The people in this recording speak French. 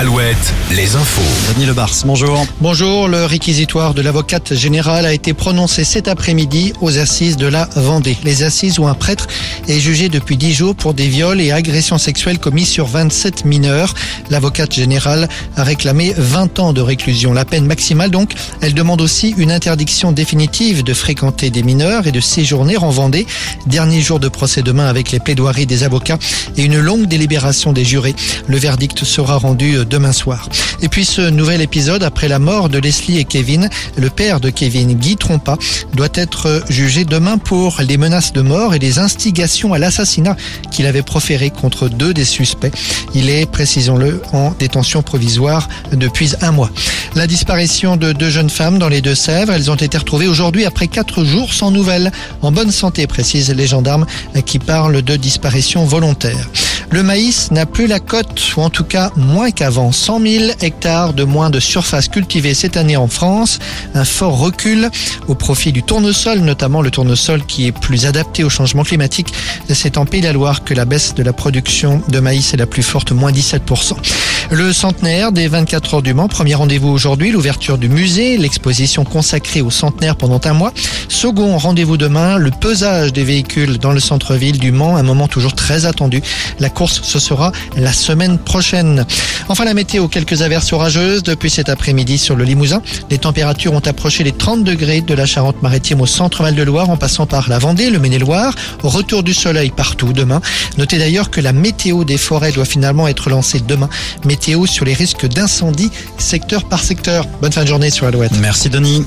Alouette, les infos. Denis Lebars, bonjour. Bonjour, le réquisitoire de l'avocate générale a été prononcé cet après-midi aux assises de la Vendée. Les assises où un prêtre est jugé depuis 10 jours pour des viols et agressions sexuelles commis sur 27 mineurs. L'avocate générale a réclamé 20 ans de réclusion. La peine maximale donc, elle demande aussi une interdiction définitive de fréquenter des mineurs et de séjourner en Vendée. Dernier jour de procès demain avec les plaidoiries des avocats et une longue délibération des jurés. Le verdict sera rendu demain soir. Et puis ce nouvel épisode, après la mort de Leslie et Kevin, le père de Kevin, Guy Trompa, doit être jugé demain pour les menaces de mort et les instigations à l'assassinat qu'il avait proférées contre deux des suspects. Il est, précisons-le, en détention provisoire depuis un mois. La disparition de deux jeunes femmes dans les Deux-Sèvres, elles ont été retrouvées aujourd'hui après quatre jours sans nouvelles, en bonne santé, précisent les gendarmes qui parlent de disparition volontaire. Le maïs n'a plus la cote, ou en tout cas moins qu'avant. 100 000 hectares de moins de surface cultivée cette année en France. Un fort recul au profit du tournesol, notamment le tournesol qui est plus adapté au changement climatique. C'est en Pays de la Loire que la baisse de la production de maïs est la plus forte, moins 17%. Le centenaire des 24 heures du Mans, premier rendez-vous aujourd'hui, l'ouverture du musée, l'exposition consacrée au centenaire pendant un mois. Second rendez-vous demain, le pesage des véhicules dans le centre-ville du Mans, un moment toujours très attendu. Ce sera la semaine prochaine. Enfin, la météo, quelques averses orageuses depuis cet après-midi sur le Limousin. Les températures ont approché les 30 degrés de la Charente-Maritime au centre Val-de-Loire en passant par la Vendée, le Maine-et-Loire. Retour du soleil partout demain. Notez d'ailleurs que la météo des forêts doit finalement être lancée demain. Météo sur les risques d'incendie secteur par secteur. Bonne fin de journée sur Alouette. Merci Denis.